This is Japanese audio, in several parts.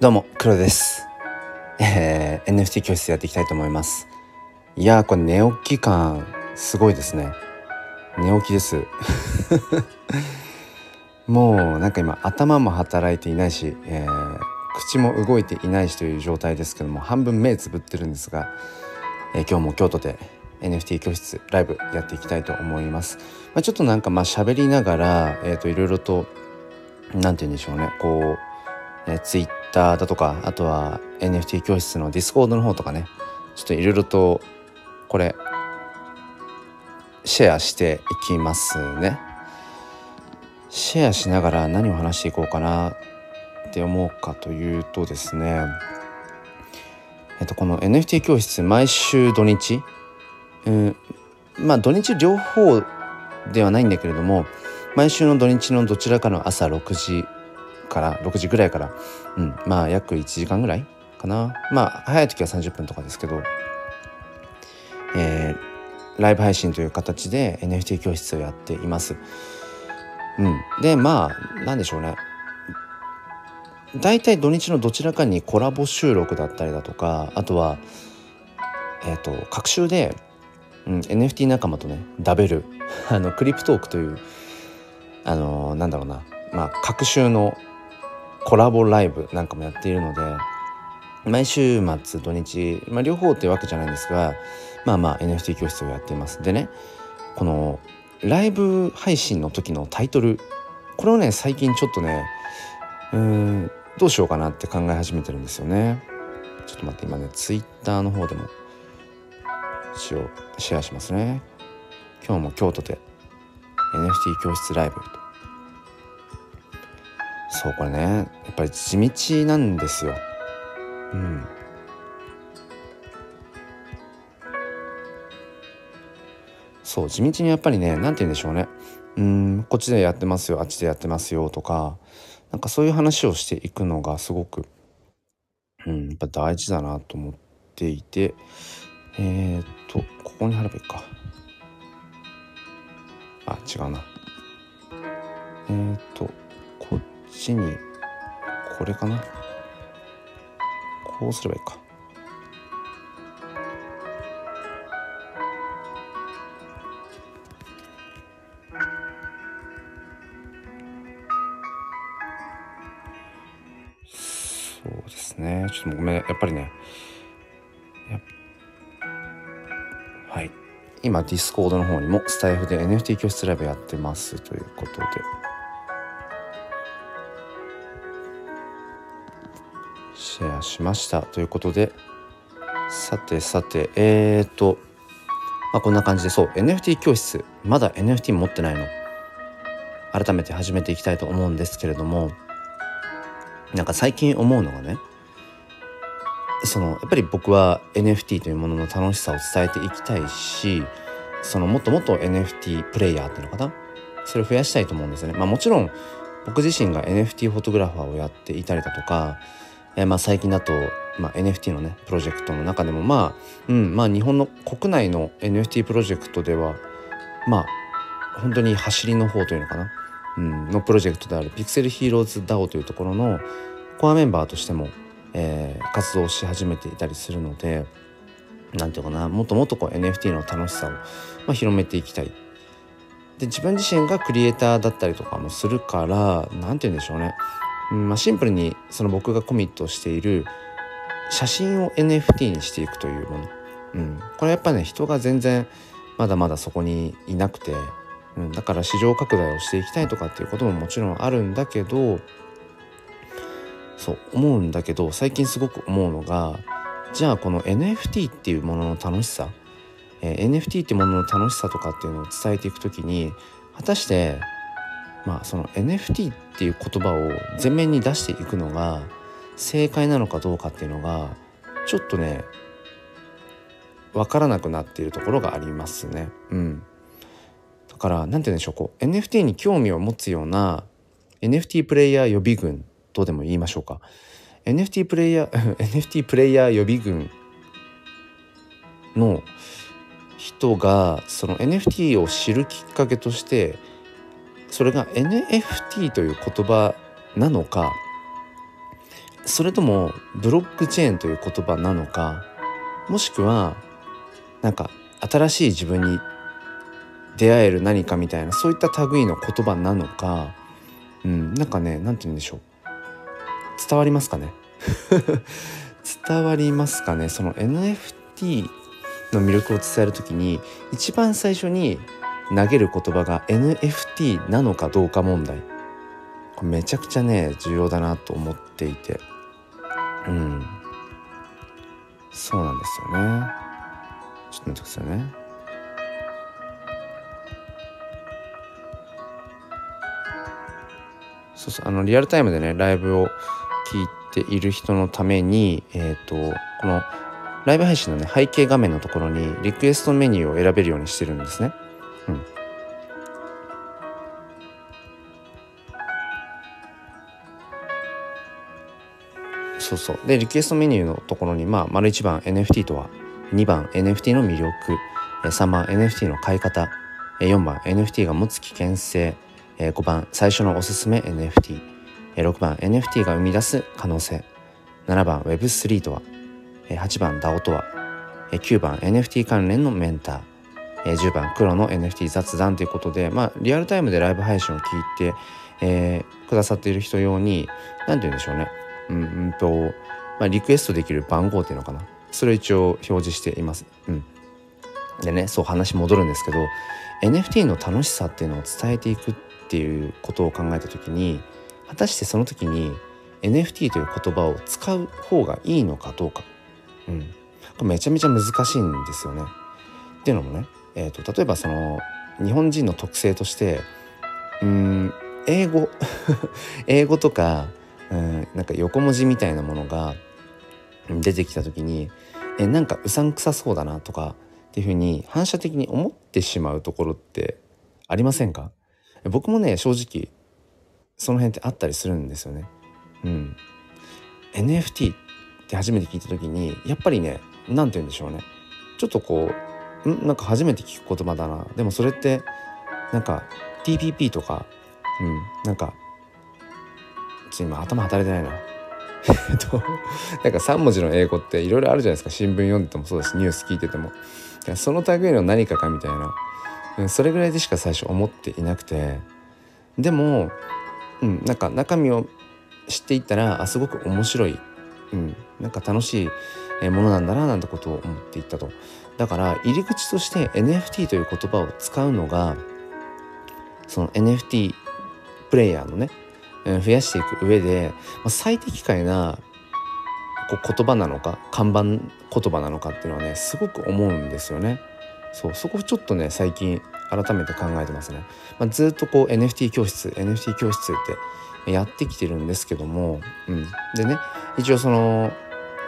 どうも黒です、えー、NFT 教室やっていきたいと思います。いやこれ寝起き感すごいですね。寝起きです。もうなんか今頭も働いていないし、えー、口も動いていないしという状態ですけども半分目つぶってるんですが、えー、今日も京都で NFT 教室ライブやっていきたいと思います、まあ、ちょっとなんかまあ喋りながら、えー、といろいろと何て言うんでしょうね。こう、えー、Twitter だとかあとは NFT 教室の Discord の方とかねちょっといろいろとこれシェアしていきますね。シェアしながら何を話していこうかなって思うかというとですねえっとこの NFT 教室毎週土日うんまあ土日両方ではないんだけれども毎週の土日のどちらかの朝6時から6時ぐらいから、うん、まあ約1時間ぐらいかな。まあ早い時は30分とかですけど、えー、ライブ配信という形で NFT 教室をやっています。うん、でまあ何でしょうね。大体土日のどちらかにコラボ収録だったりだとかあとはえっ、ー、と各週で、うん、NFT 仲間とねダベルあのクリプトークというあのなんだろうな。まあ各週のコラボライブなんかもやっているので毎週末土日、まあ、両方ってわけじゃないんですがまあまあ NFT 教室をやっています。でねこのライブ配信の時のタイトルこれをね最近ちょっとねうーんどうしようかなって考え始めてるんですよね。ちょっと待って今ね Twitter の方でも一応シェアしますね。今日も京都で NFT 教室ライブ。そうこれねやっぱり地道なんですよ。うん。そう地道にやっぱりね何て言うんでしょうね。うんこっちでやってますよあっちでやってますよとかなんかそういう話をしていくのがすごく、うん、やっぱ大事だなと思っていてえー、っとここに貼ればいいか。あ違うな。えー、っとこっちにこれかな？こうすればいいか。そうですね。ちょっとごめん。やっぱりねはい。今 Discord の方にもスタエフで NFT 教室ライブやってますということで。シェアしましたということでさてさてえーとまあこんな感じでそう NFT 教室まだ NFT 持ってないの改めて始めていきたいと思うんですけれどもなんか最近思うのがねそのやっぱり僕は NFT というものの楽しさを伝えていきたいしそのもっともっと NFT プレイヤーっていうのかなそれを増やしたいと思うんですよね。まあ、もちろん僕自身が NFT フォトグラファーをやっていたりだとか、え、まあ最近だと、まあ、NFT のねプロジェクトの中でもまあ、うんまあ、日本の国内の NFT プロジェクトではまあ本当に走りの方というのかな、うん、のプロジェクトであるピクセルヒーローズ DAO というところのコアメンバーとしてもえー、活動し始めていたりするので何て言うかなもっともっとこう NFT の楽しさを、まあ、広めていきたい。で自分自身がクリエイターだったりとかもするから何て言うんでしょうね、うんまあ、シンプルにその僕がコミットしている写真を NFT にしていくというもの、うん、これやっぱね人が全然まだまだそこにいなくて、うん、だから市場拡大をしていきたいとかっていうことももちろんあるんだけどそう思うんだけど最近すごく思うのがじゃあこの NFT っていうものの楽しさ、えー、NFT っていうものの楽しさとかっていうのを伝えていく時に果たしてまあその NFT っていう言葉を前面に出していくのが正解なのかどうかっていうのがちょっとね分からなくなっているところがありますね。うん、だから何て言うんでしょうこう NFT に興味を持つような NFT プレイヤー予備軍とでも言いましょうか NFT プレイヤー NFT プレイヤー予備軍の人がその NFT を知るきっかけとしてそれが NFT という言葉なのかそれともブロックチェーンという言葉なのかもしくはなんか新しい自分に出会える何かみたいなそういった類の言葉なのか、うん、なんかね何て言うんでしょう。伝わりますかね？伝わりますかね？その NFT の魅力を伝える時に一番最初に投げる言葉が NFT なのかどうか問題。これめちゃくちゃね重要だなと思っていて。うん。そうなんですよね。ちょっと待ってくださいね。そうそうあのリアルタイムでねライブを聞いている人のためにえっ、ー、とこのライブ配信のね背景画面のところにリクエストメニューを選べるようにしてるんですね。そうそう。でリクエストメニューのところにまあ丸1番 NFT とは2番 NFT の魅力3番 NFT の買い方4番 NFT が持つ危険性5番最初のおすすめ NFT6 番 NFT が生み出す可能性7番 Web3 とは8番 DAO とは9番 NFT 関連のメンター10番黒の NFT 雑談ということで、まあ、リアルタイムでライブ配信を聞いて、えー、くださっている人用に何て言うんでしょうね。うんうんと、まあ、リクエストできる番号っていうのかな。それを一応表示しています。うん、でねそう話戻るんですけど NFT の楽しさっていうのを伝えていくっていうことを考えた時に果たしてその時に NFT という言葉を使う方がいいのかどうか。うん、これめちゃめちゃ難しいんですよね。っていうのもね、えーと、例えばその日本人の特性としてうん英語。英語とかうんなんか横文字みたいなものが出てきた時にえなんかうさんくさそうだなとかっていうふうに反射的に思ってしまうところってありませんか？僕もね正直その辺ってあったりするんですよね。うん、NFT って初めて聞いた時にやっぱりね何て言うんでしょうね。ちょっとこうん？なんか初めて聞く言葉だな。でもそれってなんか TPP とかうんなんかちょっと今頭働いてないな。えっとなんか3文字の英語っていろいろあるじゃないですか。新聞読んでてもそうだしニュース聞いてても。その類の何かかみたいな。それぐらいでしか最初思っていなくて。でも、うん、なんか中身を知っていったらあすごく面白い。うん、なんか楽しいものなんだななんてことを思っていったと。だから入り口として NFT という言葉を使うのがその NFT プレイヤーのね増やしていく上で最適解な言葉なのか看板言葉なのかっていうのはねすごく思うんですよね。そうそこちょっとね最近改めて考えてますね。まあ、ずっとこう NFT 教室 NFT 教室ってやってきてるんですけども、うん、でね一応その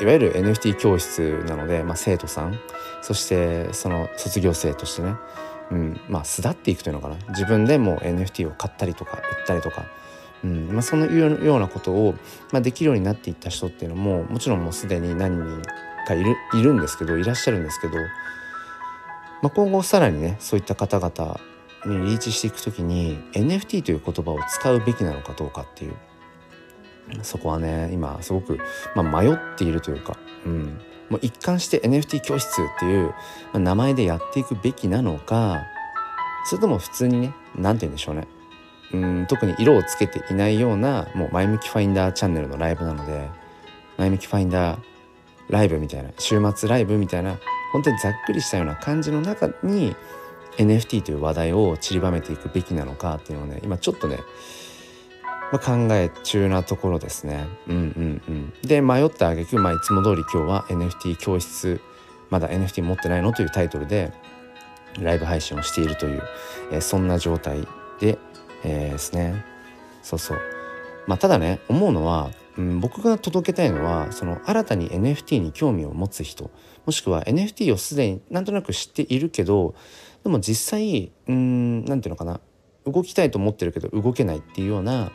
いわゆる NFT 教室なので、まあ、生徒さんそしてその卒業生としてね、うんまあ、巣立っていくというのかな自分でも NFT を買ったりとか売ったりとか、うん。まあ、そのようなことを、まあ、できるようになっていった人っていうのももちろんもうすでに何人かいるいるんですけどいらっしゃるんですけど、まあ、今後さらにねそういった方々にリーチしていく時に NFT という言葉を使うべきなのかどうかっていうそこはね今すごく、まあ、迷っているというか、うん、もう一貫して NFT 教室っていう名前でやっていくべきなのかそれとも普通にね何て言うんでしょうね。うん特に色をつけていないようなもう前向きファインダーチャンネルのライブなので前向きファインダーライブみたいな週末ライブみたいな本当にざっくりしたような感じの中に NFT という話題を散りばめていくべきなのかっていうのをね今ちょっとねまあ、考え中なところですね。うんうんうん、で迷った挙句、まあ、いつも通り今日は NFT 教室まだ NFT 持ってないのというタイトルでライブ配信をしているという、えー、そんな状態で、えー、ですね。そうそう。まあ、ただね思うのは、うん、僕が届けたいのはその新たに NFT に興味を持つ人もしくは NFT をすでになんとなく知っているけどでも実際うん何て言うのかな動きたいと思ってるけど動けないっていうような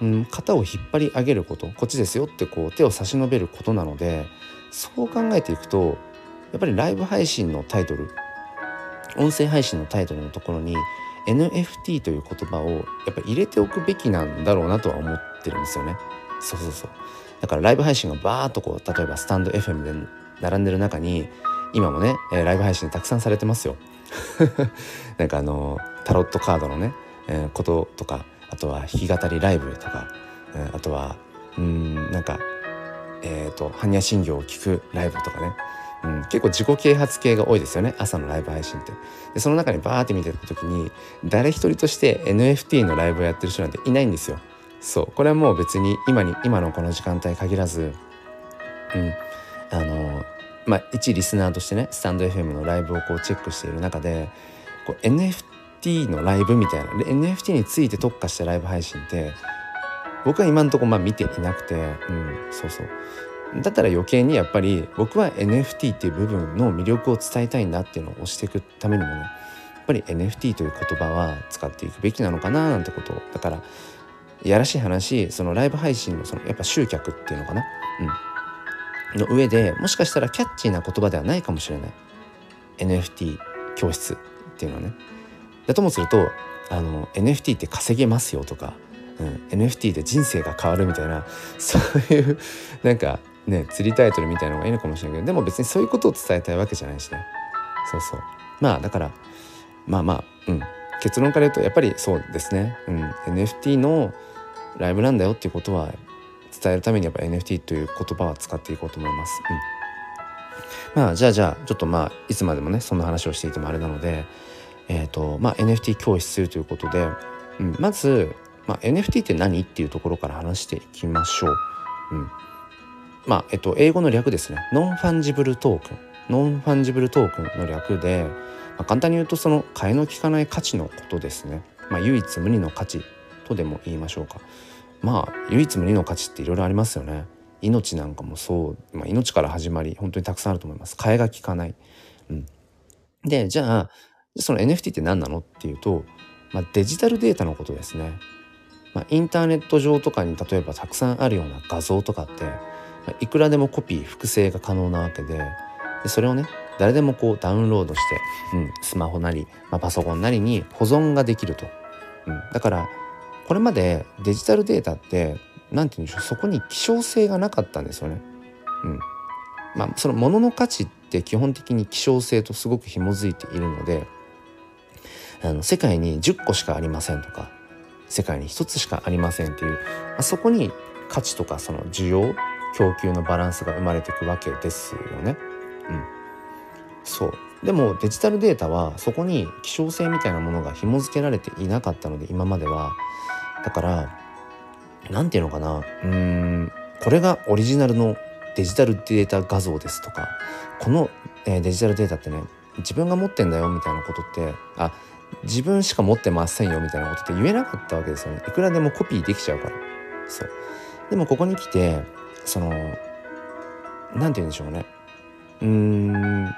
うん、肩を引っ張り上げることこっちですよってこう手を差し伸べることなのでそう考えていくとやっぱりライブ配信のタイトル音声配信のタイトルのところに NFT という言葉をやっぱ入れておくべきなんだろうなとは思ってるんですよね。そうそうそうだからライブ配信がバーっとこう例えばスタンド FM で並んでる中に今もね、え、ライブ配信たくさんされてますよ。なんかあのタロットカードのね、えー、こととかあとは弾き語りライブとか、えー、あとはうんなんかえっ、ー、と般若心経を聞くライブとかね、うん、結構自己啓発系が多いですよね朝のライブ配信って。でその中にバーって見てた時に誰一人として NFT のライブをやってる人なんていないんですよ。そう。これはもう別に今に今のこの時間帯限らずうん。あのまあ一リスナーとしてねスタンド FM のライブをこうチェックしている中でこう NFT のライブみたいな NFT について特化したライブ配信って僕は今んとこまあ見ていなくて、うん、そうそう。だったら余計にやっぱり僕は NFT っていう部分の魅力を伝えたいんだっていうのを押していくためにもねやっぱり NFT という言葉は使っていくべきなのかななんてことだからやらしい話そのライブ配信のそのやっぱ集客っていうのかな、うん、の上でもしかしたらキャッチーな言葉ではないかもしれない。NFT 教室っていうのはね。だともするとあの NFT って稼げますよとか、うん、NFT で人生が変わるみたいなそういうなんかね釣りタイトルみたいなのがいいのかもしれないけどでも別にそういうことを伝えたいわけじゃないしね。そうそう。まあだからまあまあうん。結論から言うとやっぱりそうですね、うん、NFT のライブなんだよっていうことは伝えるためにやっぱ NFT という言葉は使っていこうと思います。うん、まあじゃあじゃあちょっとまあいつまでもねそんな話をしていてもあれなので、えーとまあ、NFT 教室ということで、うん、まず、まあ、NFT って何っていうところから話していきましょう。うん。まあえっと、英語の略ですね。 non-fungible token。non-fungible token の略で、まあ、簡単に言うとその替えの利かない価値のことですね、まあ、唯一無二の価値とでも言いましょうか。まあ唯一無二の価値っていろいろありますよね。命なんかもそう、まあ、命から始まり本当にたくさんあると思います。替えが利かない、うん、でじゃあその NFT って何なのっていうと、まあ、デジタルデータのことですね、まあ、インターネット上とかに例えばたくさんあるような画像とかってい。くらでもコピー複製が可能なわけで。でそれをね誰でもこうダウンロードして、うん、スマホなり、まあ、パソコンなりに保存ができると、うん、だからこれまでデジタルデータって何て言うんでしょうそこに希少性がなかったんですよね。うん。まあ、その物の価値って基本的に希少性とすごく紐づいているのであの世界に10個しかありませんとか世界に1つしかありませんっていう、まあ、そこに価値とかその需要供給のバランスが生まれていくわけですよね。うん、そう。でもデジタルデータはそこに希少性みたいなものが紐付けられていなかったので今までは。だから何て言うのかな。うーん。これがオリジナルのデジタルデータ画像ですとかこの、えー、デジタルデータってね自分が持ってんだよみたいなことってあ自分しか持ってませんよみたいなことって言えなかったわけですよね。いくらでもコピーできちゃうから。そう。でもここに来てその何て言うんでしょうね。うーん。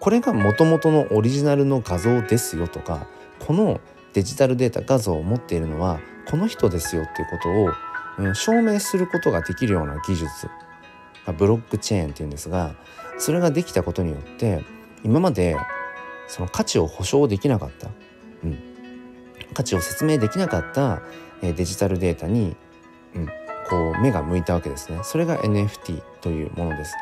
これがもともとのオリジナルの画像ですよとかこのデジタルデータ画像を持っているのはこの人ですよっていうことを、うん、証明することができるような技術。ブロックチェーンっていうんですがそれができたことによって今までその価値を保証できなかった、うん、価値を説明できなかった、デジタルデータに、うん、こう目が向いたわけですね。それが NFT というものです。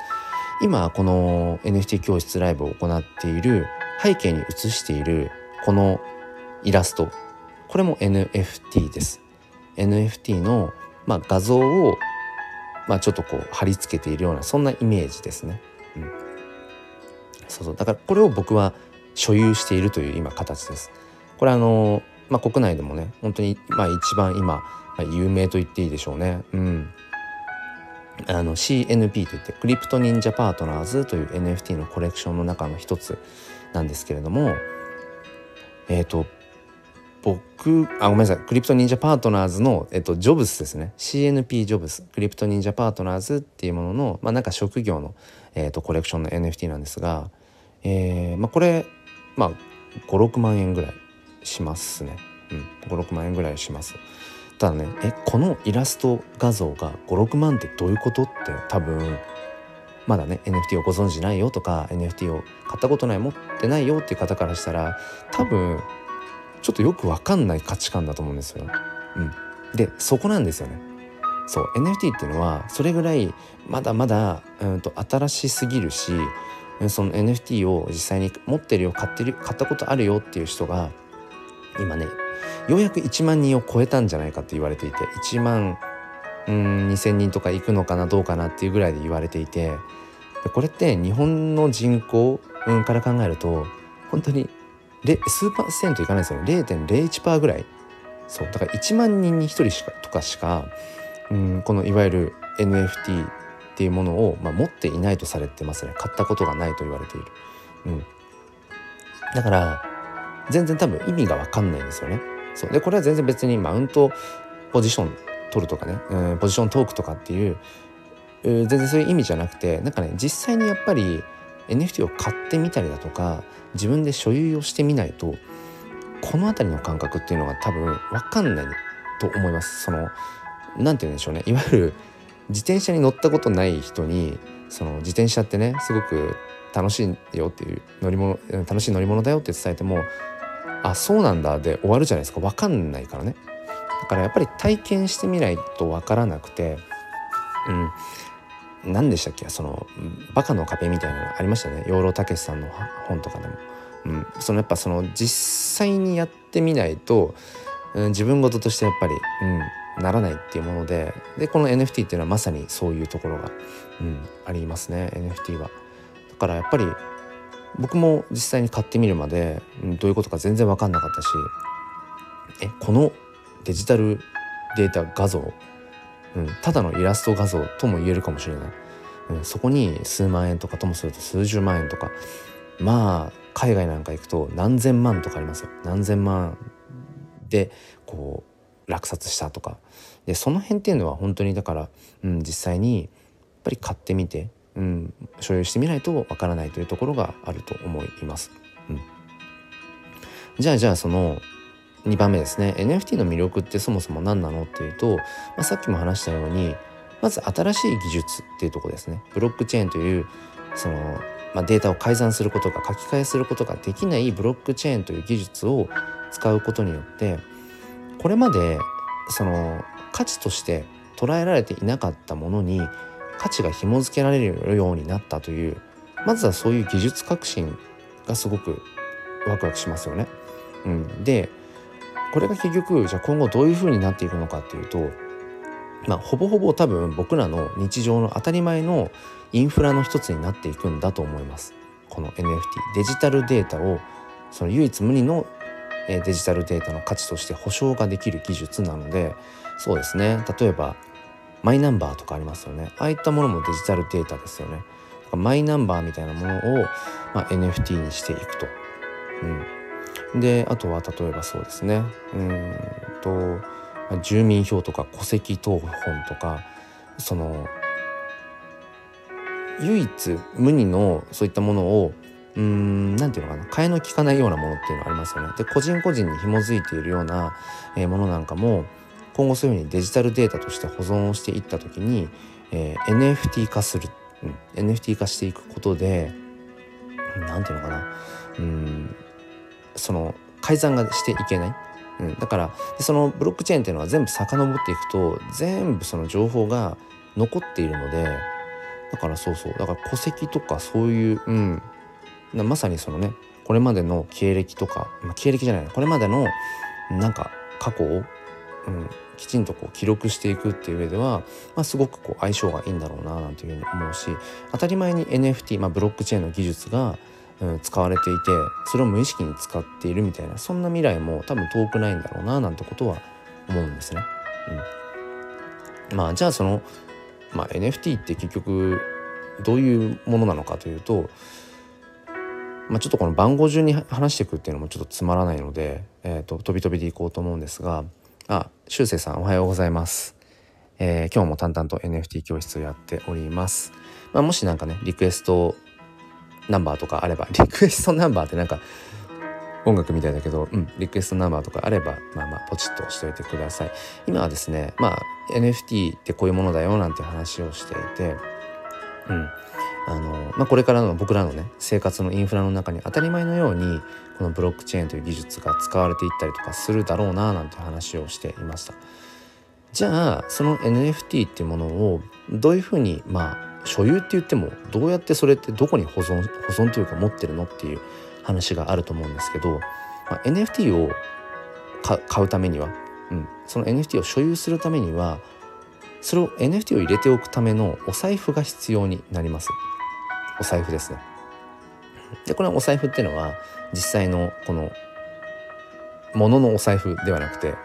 今この NFT 教室ライブを行っている背景に映しているこのイラストこれも NFT です。NFT の、まあ、画像を、まあ、ちょっとこう貼り付けているようなそんなイメージですね、うん、そうそう。だからこれを僕は所有しているという今形です。これあの、まあ、国内でもね本当に、まあ、一番今、まあ、有名と言っていいでしょうね。うん。あの CNP といってクリプト忍者パートナーズという NFT のコレクションの中の一つなんですけれどもえっ、ー、と僕あごめんなさい。クリプト忍者パートナーズの、えっと、ジョブスですね。CNP ジョブスクリプト忍者パートナーズっていうものの、まあ、なんか職業の、えっと、コレクションの NFT なんですが、えーまあ、これ、まあ、56万円ぐらいしますね、うん、56万円ぐらいします。ただねえこのイラスト画像が56万ってどういうことって多分まだね NFT をご存知ないよとか NFT を買ったことない持ってないよっていう方からしたら多分ちょっとよくわかんない価値観だと思うんですよ。うん、でそこなんですよね。そう NFT っていうのはそれぐらいまだまだうんと新しすぎるしその NFT を実際に持ってるよ買ってる買ったことあるよっていう人が今ねようやく1万人を超えたんじゃないかって言われていて1万うん2,000人とか行くのかなどうかなっていうぐらいで言われていてこれって日本の人口、から考えると本当に数パーセントいかないですよね。0.01%ぐらい。そう。だから1万人に1人しかとかしか、うん、このいわゆる NFT っていうものを、まあ、持っていないとされてますね。買ったことがないと言われている、うん、だから全然多分意味が分かんないんですよね。そう。でこれは全然別にマウントポジション取るとかね、うん、ポジショントークとかっていう全然そういう意味じゃなくてなんかね実際にやっぱり NFT を買ってみたりだとか自分で所有をしてみないとこの辺りの感覚っていうのが多分分かんないと思います。その何て言うんでしょうね。いわゆる自転車に乗ったことない人にその自転車ってねすごく楽しいよっていう乗り物楽しい乗り物だよって伝えてもあそうなんだ。で終わるじゃないですか。分かんないからね。だからやっぱり体験してみないと分からなくてうん。何でしたっけ？そのバカの壁みたいなのありましたね。養老孟さんの本とかでも、うん、そのやっぱその実際にやってみないと、うん、自分事としてやっぱり、うん、ならないっていうものででこの NFT っていうのはまさにそういうところが、うん、ありますね。NFT は。だからやっぱり僕も実際に買ってみるまで、うん、どういうことか全然分かんなかったしえこのデジタルデータ画像、うん、ただのイラスト画像とも言えるかもしれない、うん、そこに数万円とかともすると数十万円とか。まあ海外なんか行くと何千万とかありますよ。何千万でこう落札したとか。でその辺っていうのは本当にだから、うん、実際にやっぱり買ってみて、うん、所有してみないとわからないというところがあると思います。うん、じゃあじゃあその2番目ですね。NFT の魅力ってそもそも何なのっていうと、まあ、さっきも話したようにまず新しい技術っていうとこですね。ブロックチェーンというその、まあ、データを改ざんすることが書き換えすることができないブロックチェーンという技術を使うことによってこれまでその価値として捉えられていなかったものに価値が紐付けられるようになったというまずはそういう技術革新がすごくワクワクしますよね。うん、でこれが結局じゃあ今後どういうふうになっていくのかっていうとまあほぼほぼ多分僕らの日常の当たり前のインフラの一つになっていくんだと思います。この NFT デジタルデータをその唯一無二のデジタルデータの価値として保証ができる技術なのでそうですね例えばマイナンバーとかありますよね。ああいったものもデジタルデータですよね。マイナンバーみたいなものを、まあ、NFT にしていくと、うん、であとは例えばそうですね。うんと住民票とか戸籍謄本とかその唯一無二のそういったものをうーん何て言うのかな。替えの利かないようなものっていうのがありますよね。で個人個人に紐づいているような、えー、ものなんかも今後そういうふうにデジタルデータとして保存をしていった時に、えー、NFT 化する、うん、NFT 化していくことで何て言うのかな。うんその改ざんがしていけない。うん、だからそのブロックチェーンっていうのは全部遡っていくと全部その情報が残っているのでだからそうそう。だから戸籍とかそういう、うん、まさにそのねこれまでの経歴とか、まあ、経歴じゃないこれまでのなんか過去を、うん、きちんとこう記録していくっていう上では、まあ、すごくこう相性がいいんだろうななんていうふうに思うし当たり前に NFT、まあ、ブロックチェーンの技術が、うん、使われていてそれを無意識に使っているみたいなそんな未来も多分遠くないんだろうななんてことは思うんですね。うん、まあじゃあその、まあ、NFT って結局どういうものなのかというとまあ、ちょっとこの番号順に話していくっていうのもちょっとつまらないので、えーと、飛び飛びでいこうと思うんですがあしゅうせいさんおはようございます、えー、今日も淡々と NFT 教室をやっております、まあ、もしなんかねリクエストナンバーとかあれば リクエストナンバーってなんか音楽みたいだけど、うん、リクエストナンバーとかあれば、まあまあ、ポチッとしといてください。今はですね、まあ、NFT ってこういうものだよなんて話をしていて、うん。あの、まあ、これからの僕らのね生活のインフラの中に当たり前のようにこのブロックチェーンという技術が使われていったりとかするだろうななんて話をしていました。じゃあその NFT っていうものをどういうふうにまあ所有って言ってもどうやってそれってどこに保存保存というか持ってるのっていう話があると思うんですけど、まあ、NFT を買うためには、うん、その NFT を所有するためにはそれを NFT を入れておくためのお財布が必要になりますお財布ですね。でこれはお財布っていうのは実際のこのものお財布ではなくて、うん。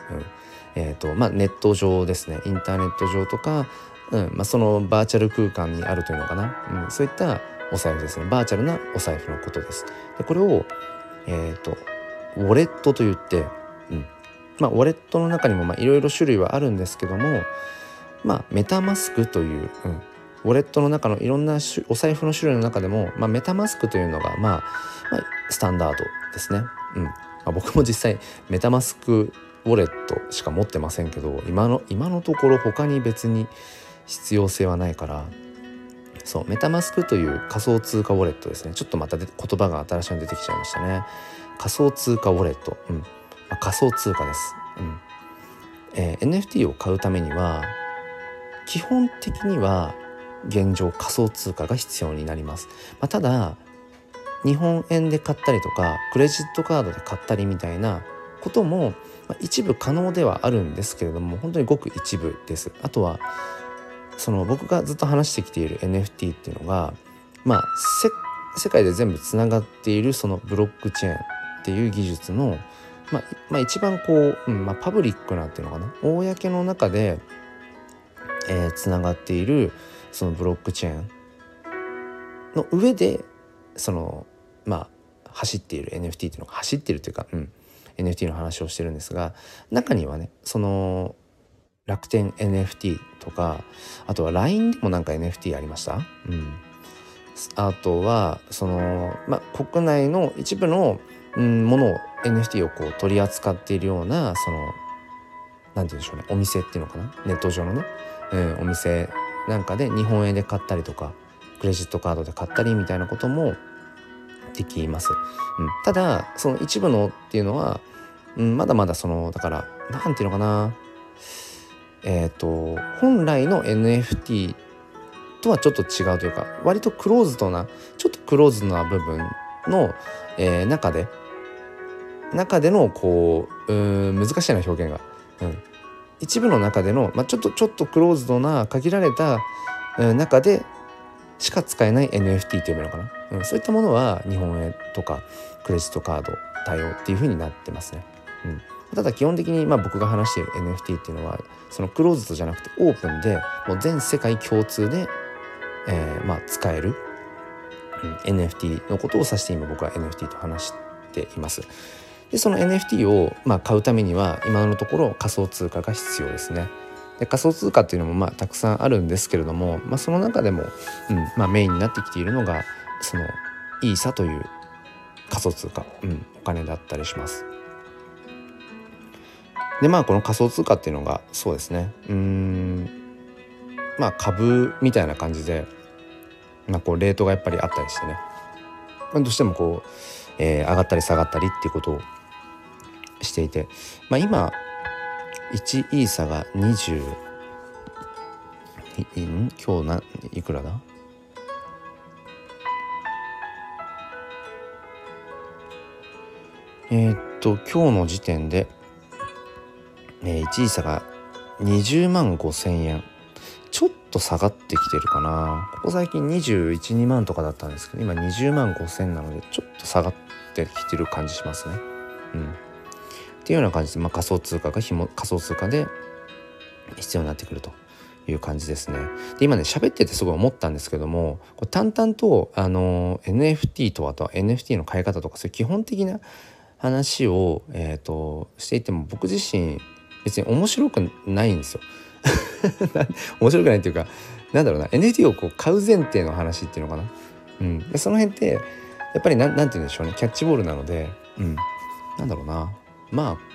えーとまあ、ネット上ですね。インターネット上とか、うん。まあ、そのバーチャル空間にあるというのかな、うん、そういったお財布ですね。バーチャルなお財布のことです。でこれを、えーと、ウォレットと言って、うん。まあ、ウォレットの中にもいろいろ種類はあるんですけども、まあ、メタマスクという、うん、ウォレットの中のいろんなお財布の種類の中でも、まあ、メタマスクというのが、まあ、まあ、スタンダードですね。うん。まあ、僕も実際メタマスクウォレットしか持ってませんけど今の今のところ他に別に必要性はないから。そうメタマスクという仮想通貨ウォレットですね。ちょっとまた言葉が新しいの出てきちゃいましたね。仮想通貨ウォレット、うん。まあ、仮想通貨です、うん。えー、NFT を買うためには基本的には現状仮想通貨が必要になります、まあ、ただ日本円で買ったりとかクレジットカードで買ったりみたいなことも、まあ、一部可能ではあるんですけれども本当にごく一部です。あとはその僕がずっと話してきている NFT っていうのがまあ世界で全部つながっているそのブロックチェーンっていう技術の、まあ、まあ、一番こう、うんまあ、パブリックなっていうのかな。公の中でえー、つながっているそのブロックチェーンの上でそのまあ走っている NFT っていうのが走っているというか、うん、NFT の話をしてるんですが中にはねその楽天 NFT とかあとは LINE でもなんか NFT ありました、うん、あとはその、まあ、国内の一部の、うん、ものを NFT をこう取り扱っているようなその何て言うんでしょうねお店っていうのかな？ネット上のねうん、お店なんかで日本円で買ったりとかクレジットカードで買ったりみたいなこともできます。うん、ただその一部のっていうのは、うん、まだまだそのだから何ていうのかな。えっ、ー、と本来の NFT とはちょっと違うというか割とクローズドなちょっとクローズドな部分の、えー、中で中でのこうう難しいな表現が、うん、一部の中での、まあ、ちょっとちょっとクローズドな限られた中でしか使えない NFT というのかな、うん、そういったものは日本円とかクレジットカード対応っていうふうになってますね。うん、ただ基本的にまあ僕が話している NFT っていうのはそのクローズドじゃなくてオープンでもう全世界共通で、えー、まあ使える、うん、NFT のことを指して今僕は NFT と話しています。でその NFT をまあ買うためには今のところ仮想通貨が必要ですね。で仮想通貨っていうのもまあたくさんあるんですけれども、まあ、その中でも、うんまあ、メインになってきているのがそのイーサという仮想通貨、うん、お金だったりします。でまあこの仮想通貨っていうのがそうですねうんまあ株みたいな感じで、まあ、こうレートがやっぱりあったりしてね、まあ、どうしてもこう、えー、上がったり下がったりっていうことをしていて、まあ、今1イーサが20今日ないくらだ？え、っと今日の時点で、えー、1イーサが20万5千円。ちょっと下がってきてるかな。ここ最近212万とかだったんですけど今20万5千なのでちょっと下がってきてる感じしますね。うん。ていうような感じで、まあ、仮想通貨がひも仮想通貨で必要になってくるという感じですね。で今ね喋っててすごい思ったんですけどもこれ淡々とあの NFT とあとは NFT の買い方とかそういう基本的な話を、えーと、していても僕自身別に面白くないんですよ。面白くないっていうかなんだろうな NFT をこう買う前提の話っていうのかな。うん、でその辺ってやっぱり何て言うんでしょうねキャッチボールなので、うん、なんだろうなまあ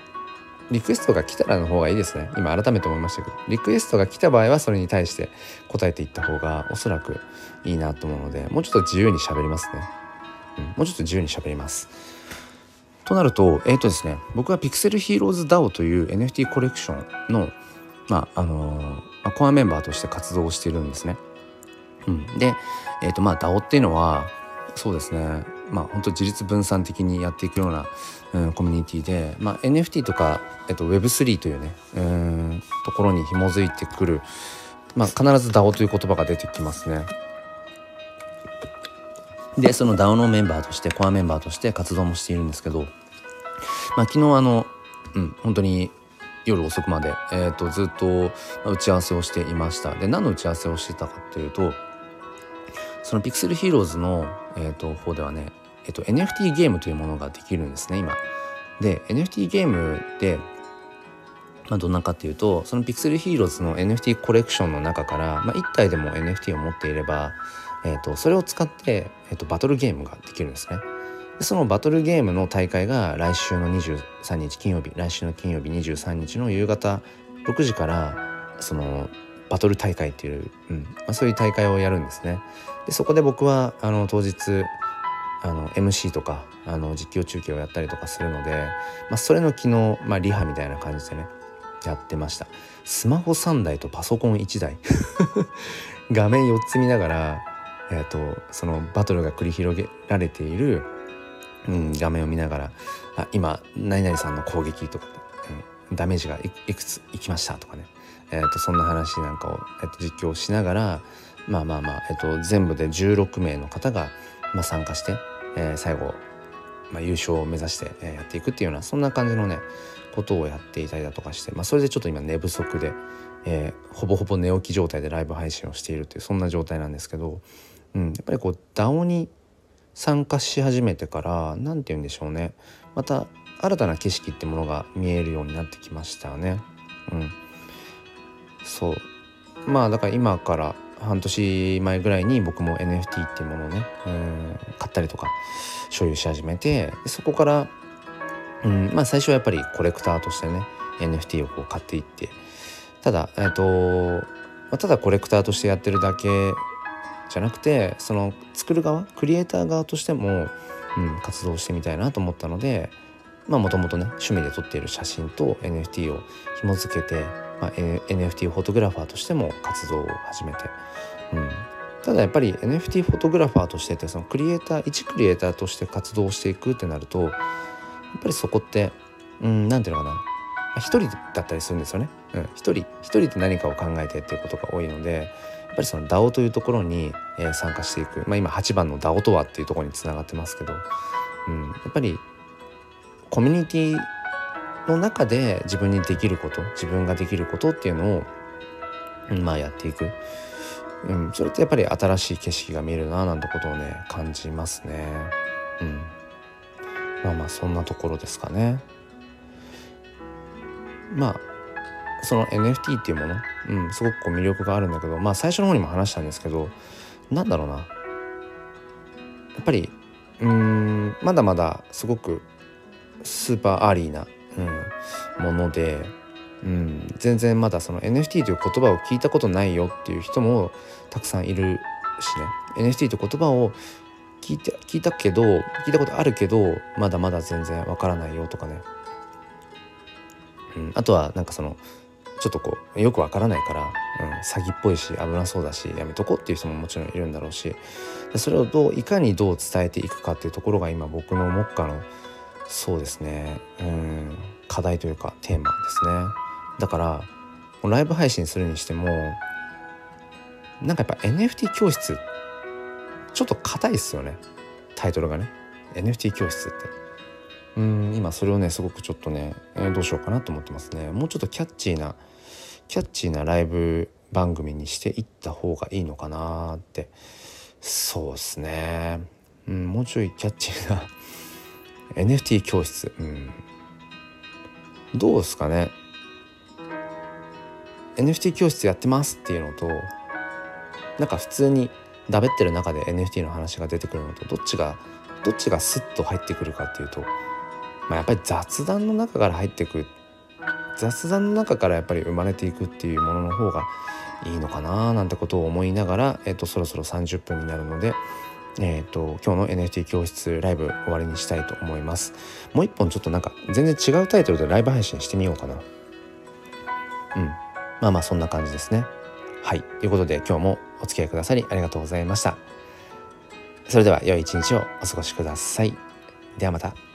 リクエストが来たらの方がいいですね。今改めて思いましたけど。リクエストが来た場合はそれに対して答えていった方がおそらくいいなと思うのでもうちょっと自由に喋りますね、うん、もうちょっと自由に喋ります。となるとえっ、ー、とですね僕はピクセルヒーローズ DAO という NFT コレクションのまああのま、コアメンバーとして活動をしているんですね。うん、で、えーとまあ、DAO っていうのはそうですね。まあ本当自立分散的にやっていくような、うん、コミュニティで、まあ、NFT とか、えっと、Web3 というねうんところに紐づいてくる、まあ、必ず DAO という言葉が出てきますね。でその DAO のメンバーとしてコアメンバーとして活動もしているんですけど、まあ、昨日あの、うん、本当に夜遅くまで、えーと、ずっと打ち合わせをしていましたで何の打ち合わせをしてたかというとそのピクセルヒーローズの、えーと、方ではね、えーと、NFT ゲームというものができるんですね今。で NFT ゲームで、まあ、どんなかっていうとそのピクセルヒーローズの NFT コレクションの中から、まあ、1体でも NFT を持っていれば、えー、とそれを使って、えー、とバトルゲームができるんですね。でそのバトルゲームの大会が来週の23日金曜日来週の金曜日23日の夕方6時からそのバトル大会っていう、うんまあ、そういう大会をやるんですね。でそこで僕はあの当日あの MC とかあの実況中継をやったりとかするので、まあ、それの昨日、まあ、リハみたいな感じでねやってました。スマホ3台とパソコン1台。画面4つ見ながら、えーとそのバトルが繰り広げられているうん、画面を見ながら「あ今何々さんの攻撃」とか、うん、ダメージがいくついきましたとかね、えーと、そんな話なんかを、えーと、実況しながらまあまあまあ、えーと、全部で16名の方が、まあ、参加して、えー、最後、まあ、優勝を目指して、えー、やっていくっていうようなそんな感じのねことをやっていたりだとかして、まあ、それでちょっと今寝不足で、えー、ほぼほぼ寝起き状態でライブ配信をしているというそんな状態なんですけど、うん、やっぱりこう DAO に参加し始めてから何て言うんでしょうね。また新たな景色ってものが見えるようになってきましたよね。うん、そう。まあだから今から半年前ぐらいに僕も NFT っていうものをねうん買ったりとか所有し始めてそこから、うん、まあ最初はやっぱりコレクターとしてね NFT をこう買っていってただえっ、と、まあ、ただコレクターとしてやってるだけじゃなくてその作る側クリエイター側としても、うん、活動してみたいなと思ったのでもともとね趣味で撮っている写真と NFT を紐付けて、まあ、NFT フォトグラファーとしても活動を始めて、うん、ただやっぱり NFT フォトグラファーとしてってそのクリエイター一クリエイターとして活動していくってなるとやっぱりそこってうん何ていうのかな。一人だったりするんですよね。うん、一人一人で何かを考えてっていうことが多いのでやっぱりその DAO というところに、えー、参加していく、まあ、今8番の DAO とはっていうところにつながってますけど、うん、やっぱりコミュニティの中で自分にできること自分ができることっていうのを、まあやっていく、うん、それってやっぱり新しい景色が見えるななんてことをね感じますね。うん、まあまあそんなところですかね。まあその NFT っていうもの、うん、すごくこう魅力があるんだけどまあ最初の方にも話したんですけどなんだろうなやっぱりうんまだまだすごくスーパーアリーな、うん、もので、うん、全然まだその NFT という言葉を聞いたことないよっていう人もたくさんいるしね。NFT という言葉を聞いて聞いたけど聞いたことあるけどまだまだ全然わからないよとかね、うん、あとはなんかそのちょっとこうよくわからないから、うん、詐欺っぽいし危なそうだしやめとこうっていう人ももちろんいるんだろうし。それをどういかにどう伝えていくかっていうところが今僕の目下のそうですね。うん。課題というかテーマですね。だからライブ配信するにしてもなんかやっぱ NFT 教室ちょっと硬いっすよね。タイトルがね。NFT 教室って。うん今それをねすごくちょっとね、えー、どうしようかなと思ってますね。もうちょっとキャッチーなキャッチーなライブ番組にしていった方がいいのかなって。そうですね、うん、もうちょいキャッチーな NFT 教室、うん、どうですかね？NFT 教室やってますっていうのとなんか普通にだべってる中で NFT の話が出てくるのとどっちがどっちがスッと入ってくるかっていうとまあ、やっぱり雑談の中から入ってく雑談の中からやっぱり生まれていくっていうものの方がいいのかななんてことを思いながら、えー、とそろそろ30分になるので、えーと、今日の NFT 教室ライブ終わりにしたいと思います。もう一本ちょっとなんか全然違うタイトルでライブ配信してみようかな。うん。まあまあそんな感じですね。はい。ということで今日もお付き合いくださりありがとうございました。それでは良い一日をお過ごしください。ではまた。